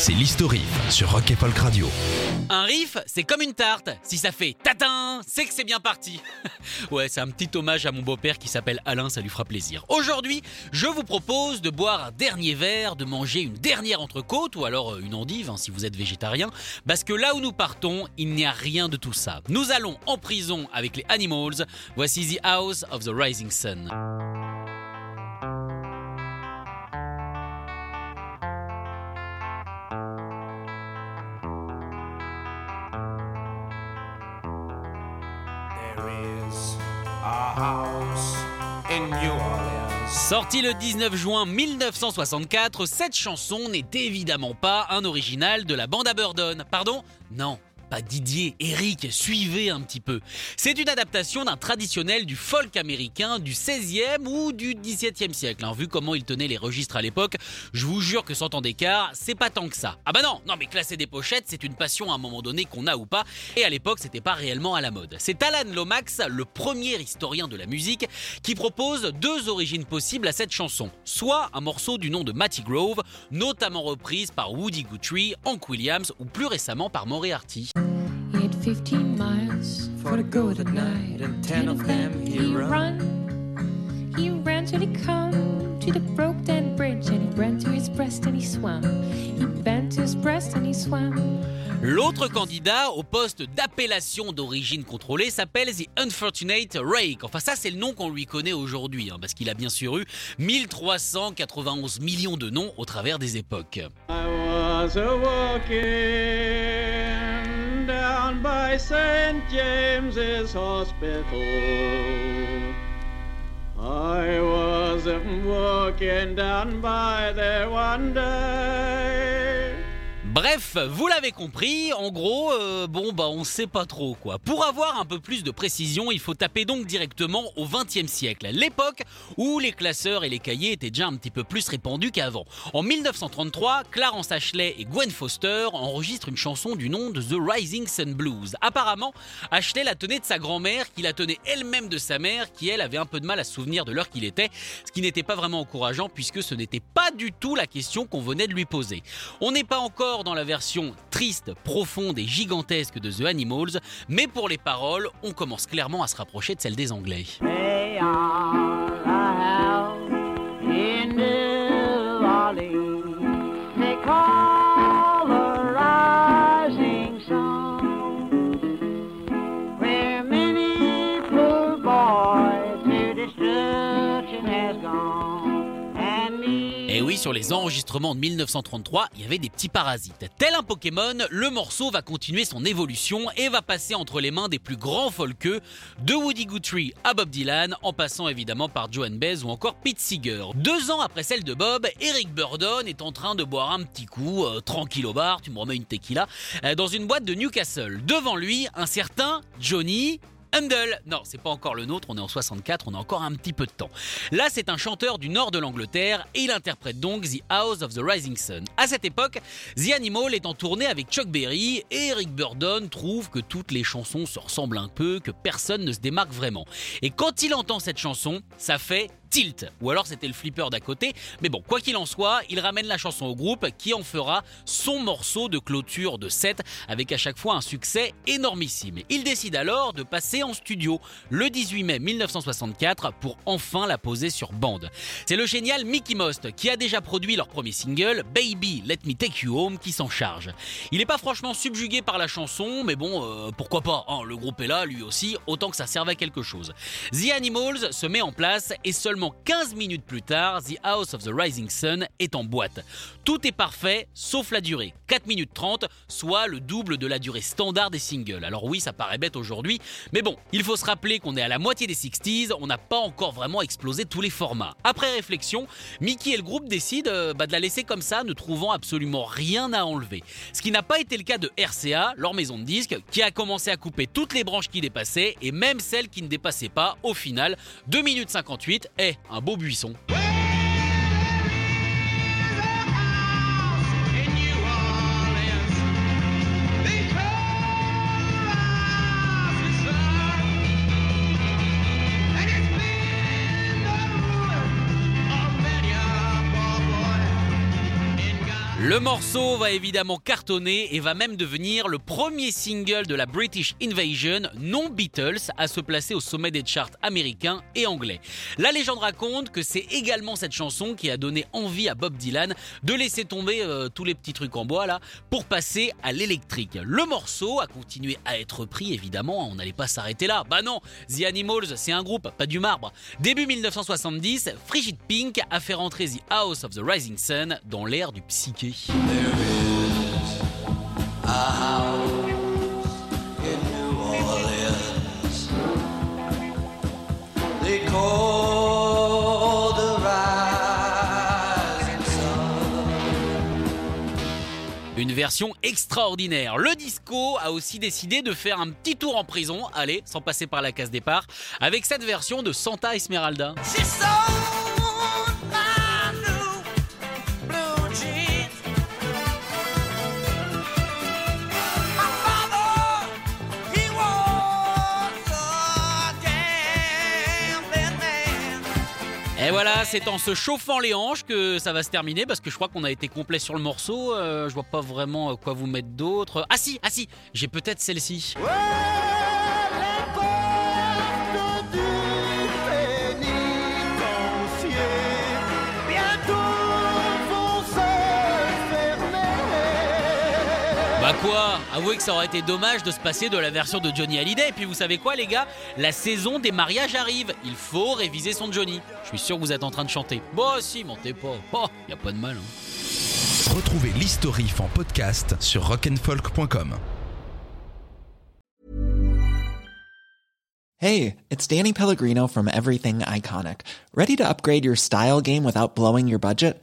c'est l'historique sur Rock et Radio. Un riff, c'est comme une tarte. Si ça fait tatin, c'est que c'est bien parti. ouais, c'est un petit hommage à mon beau-père qui s'appelle Alain, ça lui fera plaisir. Aujourd'hui, je vous propose de boire un dernier verre, de manger une dernière entrecôte ou alors euh, une endive hein, si vous êtes végétarien, parce que là où nous partons, il n'y a rien de tout ça. Nous allons en prison avec les Animals. Voici The House of the Rising Sun. House New Orleans. Sortie le 19 juin 1964, cette chanson n'est évidemment pas un original de la bande à Burdon. Pardon? Non. Pas Didier, Eric, suivez un petit peu. C'est une adaptation d'un traditionnel du folk américain du 16e ou du 17e siècle. hein. Vu comment il tenait les registres à l'époque, je vous jure que 100 ans d'écart, c'est pas tant que ça. Ah bah non, non mais classer des pochettes, c'est une passion à un moment donné qu'on a ou pas, et à l'époque c'était pas réellement à la mode. C'est Alan Lomax, le premier historien de la musique, qui propose deux origines possibles à cette chanson. Soit un morceau du nom de Matty Grove, notamment reprise par Woody Guthrie, Hank Williams ou plus récemment par Moriarty. He had 15 miles for to go that night, and ten of them he run. He ran till he come to the broke down bridge, and he ran to his breast and he swam. He bent to his breast and he swam. L'autre candidat au poste d'appellation d'origine contrôlée s'appelle The Unfortunate Rake. Enfin, ça, c'est le nom qu'on lui connaît aujourd'hui, hein, parce qu'il a bien sûr eu 1391 millions de noms au travers des époques. I was a walking down by St. James's Hospital. I was walking down by there one day. Bref, vous l'avez compris, en gros, euh, bon bah on sait pas trop quoi. Pour avoir un peu plus de précision, il faut taper donc directement au XXe siècle, l'époque où les classeurs et les cahiers étaient déjà un petit peu plus répandus qu'avant. En 1933, Clarence Ashley et Gwen Foster enregistrent une chanson du nom de The Rising Sun Blues. Apparemment, Ashley la tenait de sa grand-mère, qui la tenait elle-même de sa mère, qui elle avait un peu de mal à se souvenir de l'heure qu'il était, ce qui n'était pas vraiment encourageant puisque ce n'était pas du tout la question qu'on venait de lui poser. On n'est pas encore dans la version triste, profonde et gigantesque de The Animals, mais pour les paroles, on commence clairement à se rapprocher de celle des Anglais. They are a Et oui, sur les enregistrements de 1933, il y avait des petits parasites. Tel un Pokémon, le morceau va continuer son évolution et va passer entre les mains des plus grands folkeux, de Woody Guthrie à Bob Dylan, en passant évidemment par Joan Baez ou encore Pete Seeger. Deux ans après celle de Bob, Eric Burdon est en train de boire un petit coup, euh, tranquille au bar, tu me remets une tequila, euh, dans une boîte de Newcastle. Devant lui, un certain Johnny Handel. Non, c'est pas encore le nôtre, on est en 64, on a encore un petit peu de temps. Là, c'est un chanteur du nord de l'Angleterre et il interprète donc The House of the Rising Sun. À cette époque, The Animal est en tournée avec Chuck Berry et Eric Burdon trouve que toutes les chansons se ressemblent un peu, que personne ne se démarque vraiment. Et quand il entend cette chanson, ça fait tilt. Ou alors c'était le flipper d'à côté. Mais bon, quoi qu'il en soit, il ramène la chanson au groupe qui en fera son morceau de clôture de set avec à chaque fois un succès énormissime. Il décide alors de passer en studio le 18 mai 1964 pour enfin la poser sur bande. C'est le génial Mickey Most qui a déjà produit leur premier single, Baby Let Me Take You Home, qui s'en charge. Il n'est pas franchement subjugué par la chanson, mais bon, euh, pourquoi pas, hein, le groupe est là, lui aussi, autant que ça serve à quelque chose. The Animals se met en place et seulement seulement 15 minutes plus tard, The House of the Rising Sun est en boîte. Tout est parfait, sauf la durée. 4 minutes 30, soit le double de la durée standard des singles. Alors oui, ça paraît bête aujourd'hui, mais bon, il faut se rappeler qu'on est à la moitié des 60s, on n'a pas encore vraiment explosé tous les formats. Après réflexion, Mickey et le groupe décident euh, bah, de la laisser comme ça, ne trouvant absolument rien à enlever. Ce qui n'a pas été le cas de RCA, leur maison de disques, qui a commencé à couper toutes les branches qui dépassaient, et même celles qui ne dépassaient pas, au final, 2 minutes 58 un beau buisson. Le morceau va évidemment cartonner et va même devenir le premier single de la British Invasion non Beatles à se placer au sommet des charts américains et anglais. La légende raconte que c'est également cette chanson qui a donné envie à Bob Dylan de laisser tomber euh, tous les petits trucs en bois là pour passer à l'électrique. Le morceau a continué à être pris évidemment, on n'allait pas s'arrêter là. Bah non, The Animals c'est un groupe, pas du marbre. Début 1970, Frigid Pink a fait rentrer The House of the Rising Sun dans l'ère du psyché. Une version extraordinaire. Le disco a aussi décidé de faire un petit tour en prison, allez, sans passer par la case départ, avec cette version de Santa Esmeralda. Et voilà, c'est en se chauffant les hanches que ça va se terminer parce que je crois qu'on a été complet sur le morceau. Euh, je vois pas vraiment quoi vous mettre d'autre. Ah si, ah si, j'ai peut-être celle-ci. Bah quoi Avouez que ça aurait été dommage de se passer de la version de Johnny Hallyday. Et puis vous savez quoi les gars? La saison des mariages arrive. Il faut réviser son Johnny. Je suis sûr que vous êtes en train de chanter. Bon si, mentez pas. Oh, y a pas de mal. Hein. Retrouvez l'historif en podcast sur rock'n'folk.com. Hey, it's Danny Pellegrino from Everything Iconic. Ready to upgrade your style game without blowing your budget?